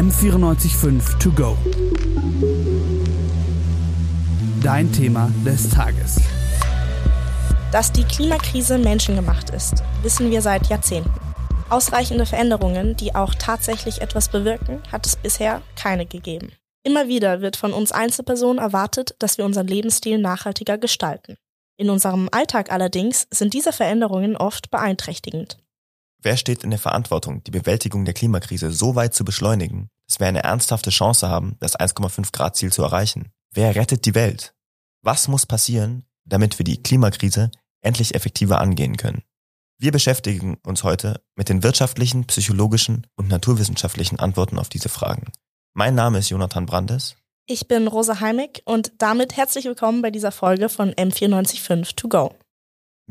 M945 To Go. Dein Thema des Tages. Dass die Klimakrise menschengemacht ist, wissen wir seit Jahrzehnten. Ausreichende Veränderungen, die auch tatsächlich etwas bewirken, hat es bisher keine gegeben. Immer wieder wird von uns Einzelpersonen erwartet, dass wir unseren Lebensstil nachhaltiger gestalten. In unserem Alltag allerdings sind diese Veränderungen oft beeinträchtigend. Wer steht in der Verantwortung, die Bewältigung der Klimakrise so weit zu beschleunigen, dass wir eine ernsthafte Chance haben, das 1,5 Grad Ziel zu erreichen? Wer rettet die Welt? Was muss passieren, damit wir die Klimakrise endlich effektiver angehen können? Wir beschäftigen uns heute mit den wirtschaftlichen, psychologischen und naturwissenschaftlichen Antworten auf diese Fragen. Mein Name ist Jonathan Brandes ich bin Rosa Heimig und damit herzlich willkommen bei dieser Folge von M945 To Go.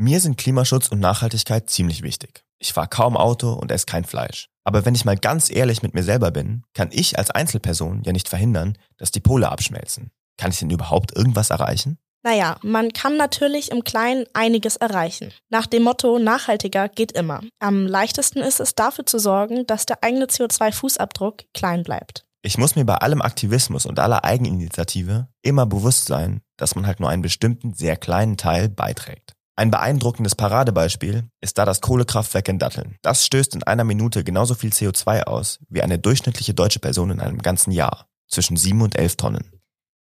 Mir sind Klimaschutz und Nachhaltigkeit ziemlich wichtig. Ich fahre kaum Auto und esse kein Fleisch. Aber wenn ich mal ganz ehrlich mit mir selber bin, kann ich als Einzelperson ja nicht verhindern, dass die Pole abschmelzen. Kann ich denn überhaupt irgendwas erreichen? Naja, man kann natürlich im Kleinen einiges erreichen. Nach dem Motto nachhaltiger geht immer. Am leichtesten ist es dafür zu sorgen, dass der eigene CO2-Fußabdruck klein bleibt. Ich muss mir bei allem Aktivismus und aller Eigeninitiative immer bewusst sein, dass man halt nur einen bestimmten, sehr kleinen Teil beiträgt. Ein beeindruckendes Paradebeispiel ist da das Kohlekraftwerk in Datteln. Das stößt in einer Minute genauso viel CO2 aus wie eine durchschnittliche deutsche Person in einem ganzen Jahr. Zwischen sieben und elf Tonnen.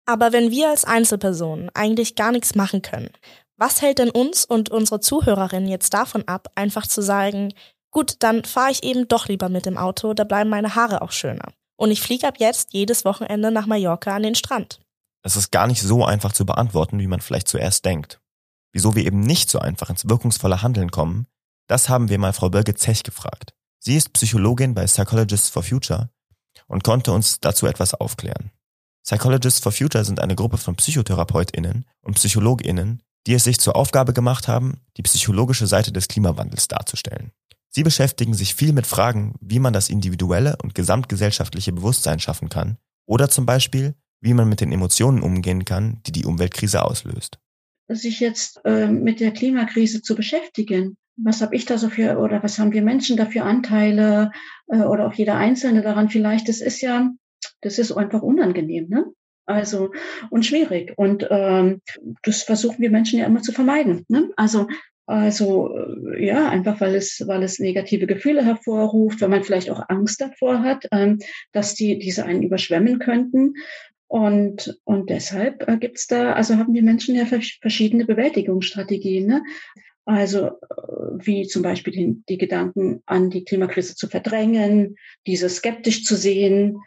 Aber wenn wir als Einzelpersonen eigentlich gar nichts machen können, was hält denn uns und unsere Zuhörerinnen jetzt davon ab, einfach zu sagen, gut, dann fahre ich eben doch lieber mit dem Auto, da bleiben meine Haare auch schöner. Und ich fliege ab jetzt jedes Wochenende nach Mallorca an den Strand. Es ist gar nicht so einfach zu beantworten, wie man vielleicht zuerst denkt. Wieso wir eben nicht so einfach ins wirkungsvolle Handeln kommen, das haben wir mal Frau Bölge Zech gefragt. Sie ist Psychologin bei Psychologists for Future und konnte uns dazu etwas aufklären. Psychologists for Future sind eine Gruppe von PsychotherapeutInnen und PsychologInnen, die es sich zur Aufgabe gemacht haben, die psychologische Seite des Klimawandels darzustellen. Sie beschäftigen sich viel mit Fragen, wie man das individuelle und gesamtgesellschaftliche Bewusstsein schaffen kann oder zum Beispiel, wie man mit den Emotionen umgehen kann, die die Umweltkrise auslöst. Sich jetzt äh, mit der Klimakrise zu beschäftigen, was habe ich da so für oder was haben wir Menschen dafür Anteile äh, oder auch jeder Einzelne daran vielleicht, das ist ja, das ist einfach unangenehm, ne? Also und schwierig. Und ähm, das versuchen wir Menschen ja immer zu vermeiden. Ne? Also also äh, ja, einfach weil es, weil es negative Gefühle hervorruft, weil man vielleicht auch Angst davor hat, ähm, dass die diese einen überschwemmen könnten. Und, und deshalb äh, gibt's da, also haben die Menschen ja verschiedene Bewältigungsstrategien. Ne? Also äh, wie zum Beispiel die, die Gedanken an die Klimakrise zu verdrängen, diese skeptisch zu sehen,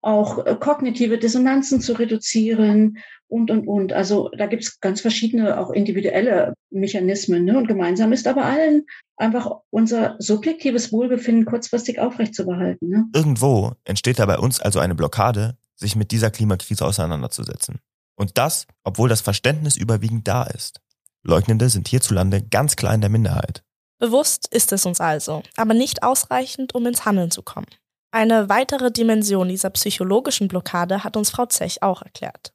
auch äh, kognitive Dissonanzen zu reduzieren und, und, und. Also da gibt's ganz verschiedene, auch individuelle Mechanismen. Ne? Und gemeinsam ist aber allen einfach unser subjektives Wohlbefinden kurzfristig aufrechtzuerhalten. Ne? Irgendwo entsteht da bei uns also eine Blockade, sich mit dieser Klimakrise auseinanderzusetzen. Und das, obwohl das Verständnis überwiegend da ist. Leugnende sind hierzulande ganz klar in der Minderheit. Bewusst ist es uns also, aber nicht ausreichend, um ins Handeln zu kommen. Eine weitere Dimension dieser psychologischen Blockade hat uns Frau Zech auch erklärt.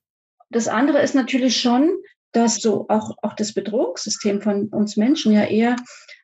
Das andere ist natürlich schon, dass so auch, auch das Bedrohungssystem von uns Menschen ja eher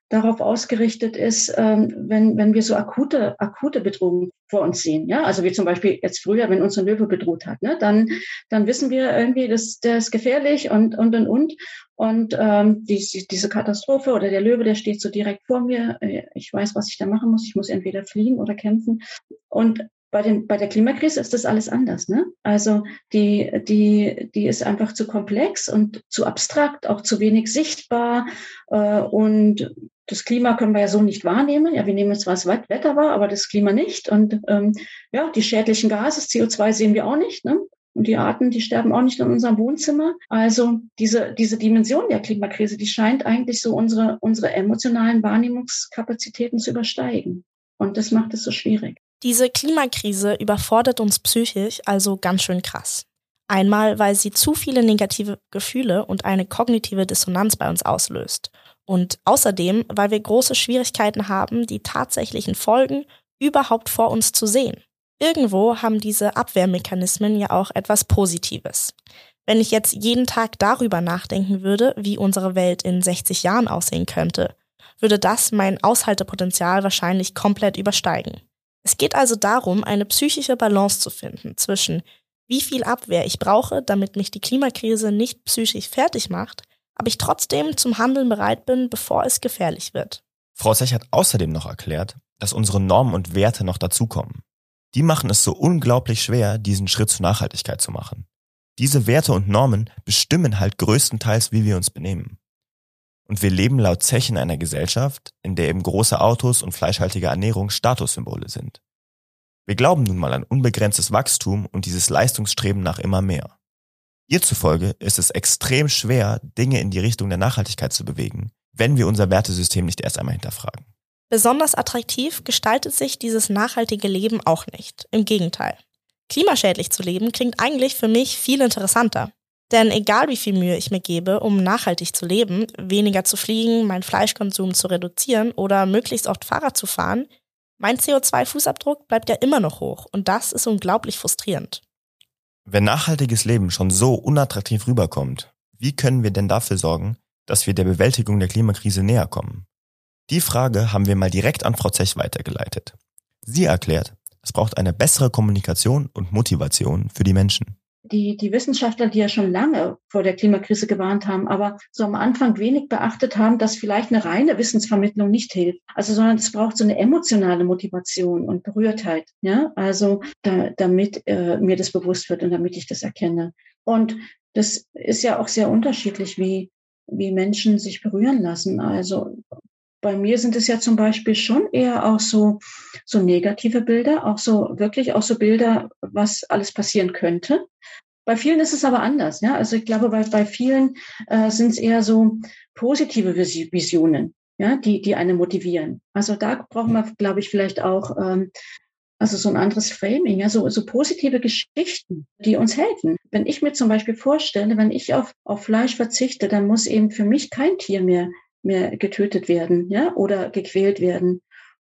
darauf ausgerichtet ist, ähm, wenn, wenn wir so akute, akute Bedrohungen vor uns sehen. Ja, also wie zum Beispiel jetzt früher, wenn uns ein Löwe bedroht hat, ne, dann, dann wissen wir irgendwie, dass der ist gefährlich und, und, und, und. Und ähm, die, diese Katastrophe oder der Löwe, der steht so direkt vor mir. Äh, ich weiß, was ich da machen muss. Ich muss entweder fliehen oder kämpfen. Und bei, den, bei der Klimakrise ist das alles anders. Ne? Also die, die, die ist einfach zu komplex und zu abstrakt, auch zu wenig sichtbar. Äh, und das Klima können wir ja so nicht wahrnehmen. Ja, wir nehmen zwar das Wetter wahr, aber das Klima nicht. Und ähm, ja, die schädlichen Gase, CO2 sehen wir auch nicht. Ne? Und die Arten, die sterben auch nicht in unserem Wohnzimmer. Also diese, diese Dimension der Klimakrise, die scheint eigentlich so unsere, unsere emotionalen Wahrnehmungskapazitäten zu übersteigen. Und das macht es so schwierig. Diese Klimakrise überfordert uns psychisch also ganz schön krass. Einmal, weil sie zu viele negative Gefühle und eine kognitive Dissonanz bei uns auslöst. Und außerdem, weil wir große Schwierigkeiten haben, die tatsächlichen Folgen überhaupt vor uns zu sehen. Irgendwo haben diese Abwehrmechanismen ja auch etwas Positives. Wenn ich jetzt jeden Tag darüber nachdenken würde, wie unsere Welt in 60 Jahren aussehen könnte, würde das mein Aushaltepotenzial wahrscheinlich komplett übersteigen. Es geht also darum, eine psychische Balance zu finden zwischen wie viel Abwehr ich brauche, damit mich die Klimakrise nicht psychisch fertig macht, aber ich trotzdem zum Handeln bereit bin, bevor es gefährlich wird. Frau Sech hat außerdem noch erklärt, dass unsere Normen und Werte noch dazukommen. Die machen es so unglaublich schwer, diesen Schritt zur Nachhaltigkeit zu machen. Diese Werte und Normen bestimmen halt größtenteils, wie wir uns benehmen. Und wir leben laut Zech in einer Gesellschaft, in der eben große Autos und fleischhaltige Ernährung Statussymbole sind. Wir glauben nun mal an unbegrenztes Wachstum und dieses Leistungsstreben nach immer mehr. Ihr zufolge ist es extrem schwer, Dinge in die Richtung der Nachhaltigkeit zu bewegen, wenn wir unser Wertesystem nicht erst einmal hinterfragen. Besonders attraktiv gestaltet sich dieses nachhaltige Leben auch nicht. Im Gegenteil. Klimaschädlich zu leben klingt eigentlich für mich viel interessanter. Denn egal wie viel Mühe ich mir gebe, um nachhaltig zu leben, weniger zu fliegen, meinen Fleischkonsum zu reduzieren oder möglichst oft Fahrrad zu fahren, mein CO2-Fußabdruck bleibt ja immer noch hoch und das ist unglaublich frustrierend. Wenn nachhaltiges Leben schon so unattraktiv rüberkommt, wie können wir denn dafür sorgen, dass wir der Bewältigung der Klimakrise näher kommen? Die Frage haben wir mal direkt an Frau Zech weitergeleitet. Sie erklärt, es braucht eine bessere Kommunikation und Motivation für die Menschen die, die Wissenschaftler, die ja schon lange vor der Klimakrise gewarnt haben, aber so am Anfang wenig beachtet haben, dass vielleicht eine reine Wissensvermittlung nicht hilft. Also, sondern es braucht so eine emotionale Motivation und Berührtheit. Ja, also, da, damit äh, mir das bewusst wird und damit ich das erkenne. Und das ist ja auch sehr unterschiedlich, wie, wie Menschen sich berühren lassen. Also, bei mir sind es ja zum Beispiel schon eher auch so, so negative Bilder, auch so wirklich auch so Bilder, was alles passieren könnte. Bei vielen ist es aber anders. Ja? Also ich glaube, bei, bei vielen äh, sind es eher so positive Visionen, ja, die, die einen motivieren. Also da brauchen wir, glaube ich, vielleicht auch ähm, also so ein anderes Framing, ja, so, so positive Geschichten, die uns helfen. Wenn ich mir zum Beispiel vorstelle, wenn ich auf, auf Fleisch verzichte, dann muss eben für mich kein Tier mehr mehr getötet werden, ja, oder gequält werden.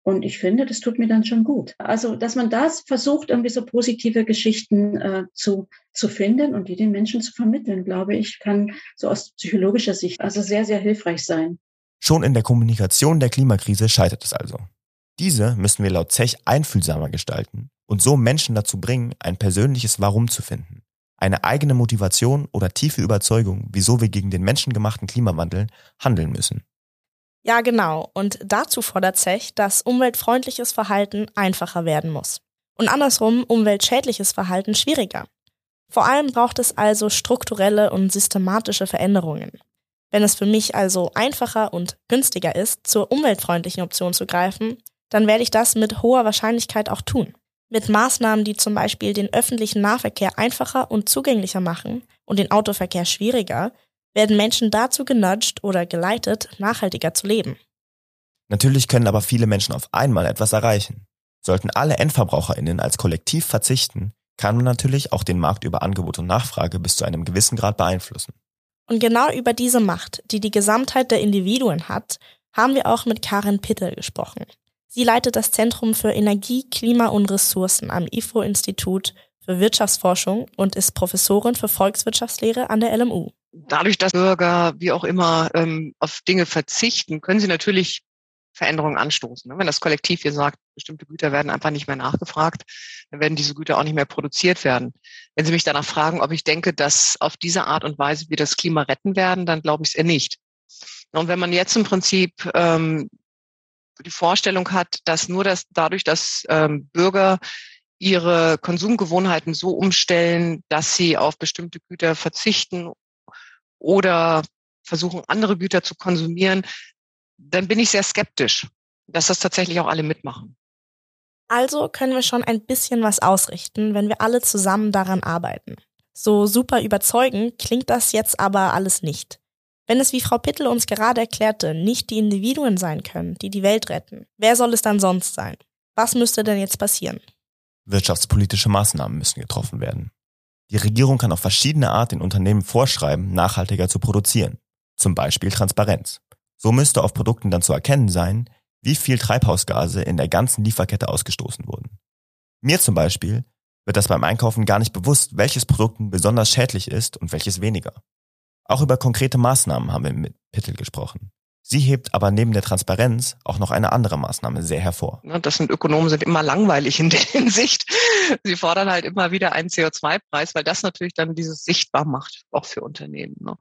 Und ich finde, das tut mir dann schon gut. Also, dass man das versucht, irgendwie so positive Geschichten äh, zu, zu finden und die den Menschen zu vermitteln, glaube ich, kann so aus psychologischer Sicht also sehr, sehr hilfreich sein. Schon in der Kommunikation der Klimakrise scheitert es also. Diese müssen wir laut Zech einfühlsamer gestalten und so Menschen dazu bringen, ein persönliches Warum zu finden eine eigene Motivation oder tiefe Überzeugung, wieso wir gegen den menschengemachten Klimawandel handeln müssen. Ja, genau. Und dazu fordert Zech, dass umweltfreundliches Verhalten einfacher werden muss. Und andersrum umweltschädliches Verhalten schwieriger. Vor allem braucht es also strukturelle und systematische Veränderungen. Wenn es für mich also einfacher und günstiger ist, zur umweltfreundlichen Option zu greifen, dann werde ich das mit hoher Wahrscheinlichkeit auch tun. Mit Maßnahmen, die zum Beispiel den öffentlichen Nahverkehr einfacher und zugänglicher machen und den Autoverkehr schwieriger, werden Menschen dazu genudgt oder geleitet, nachhaltiger zu leben. Natürlich können aber viele Menschen auf einmal etwas erreichen. Sollten alle Endverbraucherinnen als Kollektiv verzichten, kann man natürlich auch den Markt über Angebot und Nachfrage bis zu einem gewissen Grad beeinflussen. Und genau über diese Macht, die die Gesamtheit der Individuen hat, haben wir auch mit Karin Pittel gesprochen. Sie leitet das Zentrum für Energie, Klima und Ressourcen am IFO-Institut für Wirtschaftsforschung und ist Professorin für Volkswirtschaftslehre an der LMU. Dadurch, dass Bürger wie auch immer ähm, auf Dinge verzichten, können sie natürlich Veränderungen anstoßen. Wenn das Kollektiv hier sagt, bestimmte Güter werden einfach nicht mehr nachgefragt, dann werden diese Güter auch nicht mehr produziert werden. Wenn Sie mich danach fragen, ob ich denke, dass auf diese Art und Weise wir das Klima retten werden, dann glaube ich es eher nicht. Und wenn man jetzt im Prinzip ähm, die Vorstellung hat, dass nur das dadurch, dass ähm, Bürger ihre Konsumgewohnheiten so umstellen, dass sie auf bestimmte Güter verzichten oder versuchen, andere Güter zu konsumieren, dann bin ich sehr skeptisch, dass das tatsächlich auch alle mitmachen. Also können wir schon ein bisschen was ausrichten, wenn wir alle zusammen daran arbeiten. So super überzeugend klingt das jetzt aber alles nicht. Wenn es, wie Frau Pittel uns gerade erklärte, nicht die Individuen sein können, die die Welt retten, wer soll es dann sonst sein? Was müsste denn jetzt passieren? Wirtschaftspolitische Maßnahmen müssen getroffen werden. Die Regierung kann auf verschiedene Art den Unternehmen vorschreiben, nachhaltiger zu produzieren. Zum Beispiel Transparenz. So müsste auf Produkten dann zu erkennen sein, wie viel Treibhausgase in der ganzen Lieferkette ausgestoßen wurden. Mir zum Beispiel wird das beim Einkaufen gar nicht bewusst, welches Produkt besonders schädlich ist und welches weniger. Auch über konkrete Maßnahmen haben wir mit Pittel gesprochen. Sie hebt aber neben der Transparenz auch noch eine andere Maßnahme sehr hervor. Das sind Ökonomen sind immer langweilig in der Hinsicht. Sie fordern halt immer wieder einen CO2-Preis, weil das natürlich dann dieses sichtbar macht, auch für Unternehmen. Ne?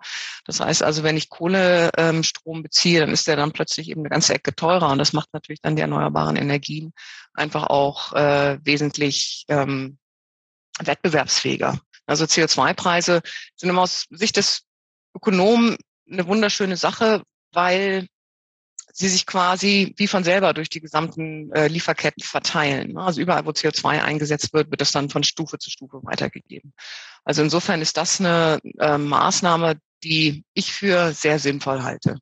Das heißt also, wenn ich Kohlestrom beziehe, dann ist der dann plötzlich eben eine ganze Ecke teurer und das macht natürlich dann die erneuerbaren Energien einfach auch äh, wesentlich ähm, wettbewerbsfähiger. Also CO2-Preise sind immer aus Sicht des Ökonomen eine wunderschöne Sache, weil sie sich quasi wie von selber durch die gesamten äh, Lieferketten verteilen. Ne? Also überall, wo CO2 eingesetzt wird, wird das dann von Stufe zu Stufe weitergegeben. Also insofern ist das eine äh, Maßnahme, die ich für sehr sinnvoll halte.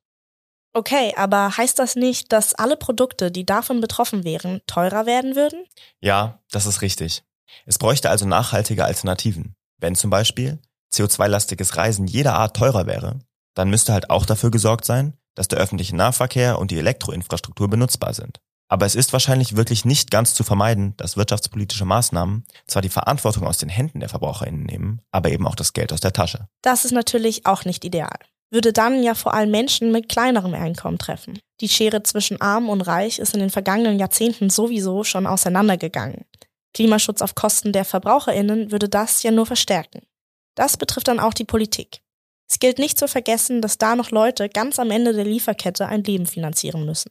Okay, aber heißt das nicht, dass alle Produkte, die davon betroffen wären, teurer werden würden? Ja, das ist richtig. Es bräuchte also nachhaltige Alternativen. Wenn zum Beispiel CO2-lastiges Reisen jeder Art teurer wäre, dann müsste halt auch dafür gesorgt sein, dass der öffentliche Nahverkehr und die Elektroinfrastruktur benutzbar sind. Aber es ist wahrscheinlich wirklich nicht ganz zu vermeiden, dass wirtschaftspolitische Maßnahmen zwar die Verantwortung aus den Händen der VerbraucherInnen nehmen, aber eben auch das Geld aus der Tasche. Das ist natürlich auch nicht ideal. Würde dann ja vor allem Menschen mit kleinerem Einkommen treffen. Die Schere zwischen arm und reich ist in den vergangenen Jahrzehnten sowieso schon auseinandergegangen. Klimaschutz auf Kosten der VerbraucherInnen würde das ja nur verstärken. Das betrifft dann auch die Politik. Es gilt nicht zu vergessen, dass da noch Leute ganz am Ende der Lieferkette ein Leben finanzieren müssen.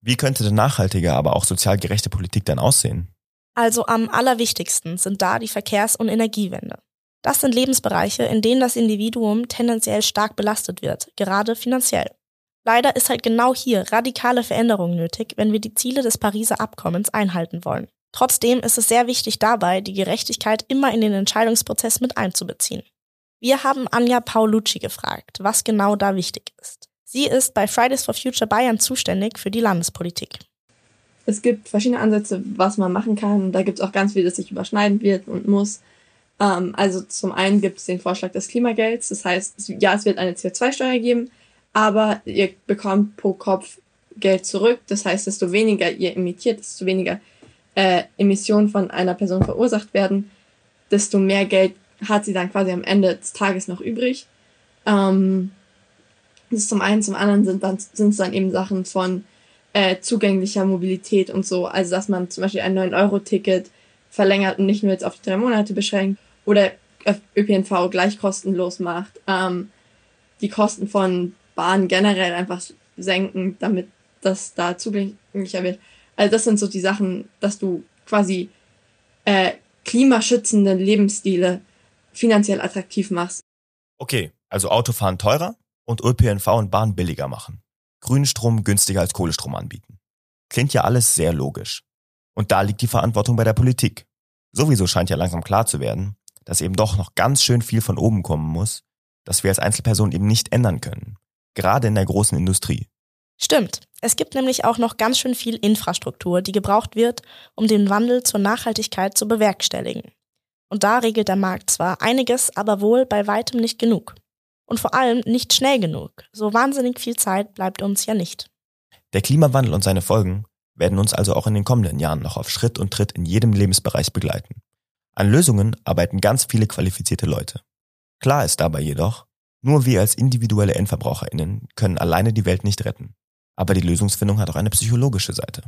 Wie könnte denn nachhaltige, aber auch sozial gerechte Politik denn aussehen? Also am allerwichtigsten sind da die Verkehrs- und Energiewende. Das sind Lebensbereiche, in denen das Individuum tendenziell stark belastet wird, gerade finanziell. Leider ist halt genau hier radikale Veränderung nötig, wenn wir die Ziele des Pariser Abkommens einhalten wollen. Trotzdem ist es sehr wichtig dabei, die Gerechtigkeit immer in den Entscheidungsprozess mit einzubeziehen. Wir haben Anja Paolucci gefragt, was genau da wichtig ist. Sie ist bei Fridays for Future Bayern zuständig für die Landespolitik. Es gibt verschiedene Ansätze, was man machen kann. Da gibt es auch ganz viel, das sich überschneiden wird und muss. Ähm, also zum einen gibt es den Vorschlag des Klimagelds. Das heißt, ja, es wird eine CO2-Steuer geben, aber ihr bekommt pro Kopf Geld zurück. Das heißt, desto weniger ihr emittiert, desto weniger äh, Emissionen von einer Person verursacht werden, desto mehr Geld hat sie dann quasi am Ende des Tages noch übrig. Ähm, das ist zum einen, zum anderen sind dann sind es dann eben Sachen von äh, zugänglicher Mobilität und so. Also dass man zum Beispiel ein 9-Euro-Ticket verlängert und nicht nur jetzt auf die drei Monate beschränkt oder ÖPNV gleich kostenlos macht. Ähm, die Kosten von Bahn generell einfach senken, damit das da zugänglicher wird. Also das sind so die Sachen, dass du quasi äh, klimaschützende Lebensstile finanziell attraktiv machst. Okay, also Autofahren teurer und ÖPNV und Bahn billiger machen. Grünstrom günstiger als Kohlestrom anbieten. Klingt ja alles sehr logisch. Und da liegt die Verantwortung bei der Politik. Sowieso scheint ja langsam klar zu werden, dass eben doch noch ganz schön viel von oben kommen muss, dass wir als Einzelpersonen eben nicht ändern können. Gerade in der großen Industrie. Stimmt. Es gibt nämlich auch noch ganz schön viel Infrastruktur, die gebraucht wird, um den Wandel zur Nachhaltigkeit zu bewerkstelligen. Und da regelt der Markt zwar einiges, aber wohl bei weitem nicht genug. Und vor allem nicht schnell genug. So wahnsinnig viel Zeit bleibt uns ja nicht. Der Klimawandel und seine Folgen werden uns also auch in den kommenden Jahren noch auf Schritt und Tritt in jedem Lebensbereich begleiten. An Lösungen arbeiten ganz viele qualifizierte Leute. Klar ist dabei jedoch, nur wir als individuelle Endverbraucherinnen können alleine die Welt nicht retten. Aber die Lösungsfindung hat auch eine psychologische Seite.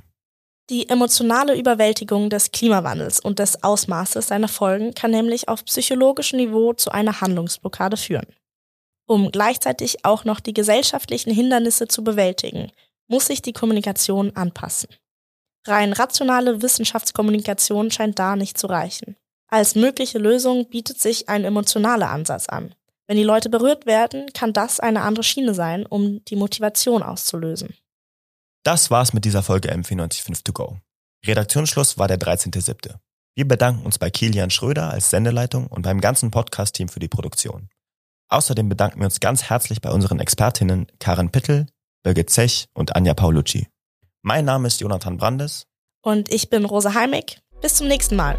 Die emotionale Überwältigung des Klimawandels und des Ausmaßes seiner Folgen kann nämlich auf psychologischem Niveau zu einer Handlungsblockade führen. Um gleichzeitig auch noch die gesellschaftlichen Hindernisse zu bewältigen, muss sich die Kommunikation anpassen. Rein rationale Wissenschaftskommunikation scheint da nicht zu reichen. Als mögliche Lösung bietet sich ein emotionaler Ansatz an. Wenn die Leute berührt werden, kann das eine andere Schiene sein, um die Motivation auszulösen. Das war's mit dieser Folge M495 To Go. Redaktionsschluss war der 13.07. Wir bedanken uns bei Kilian Schröder als Sendeleitung und beim ganzen Podcast-Team für die Produktion. Außerdem bedanken wir uns ganz herzlich bei unseren Expertinnen Karen Pittel, Birgit Zech und Anja Paolucci. Mein Name ist Jonathan Brandes. Und ich bin Rosa Heimig. Bis zum nächsten Mal.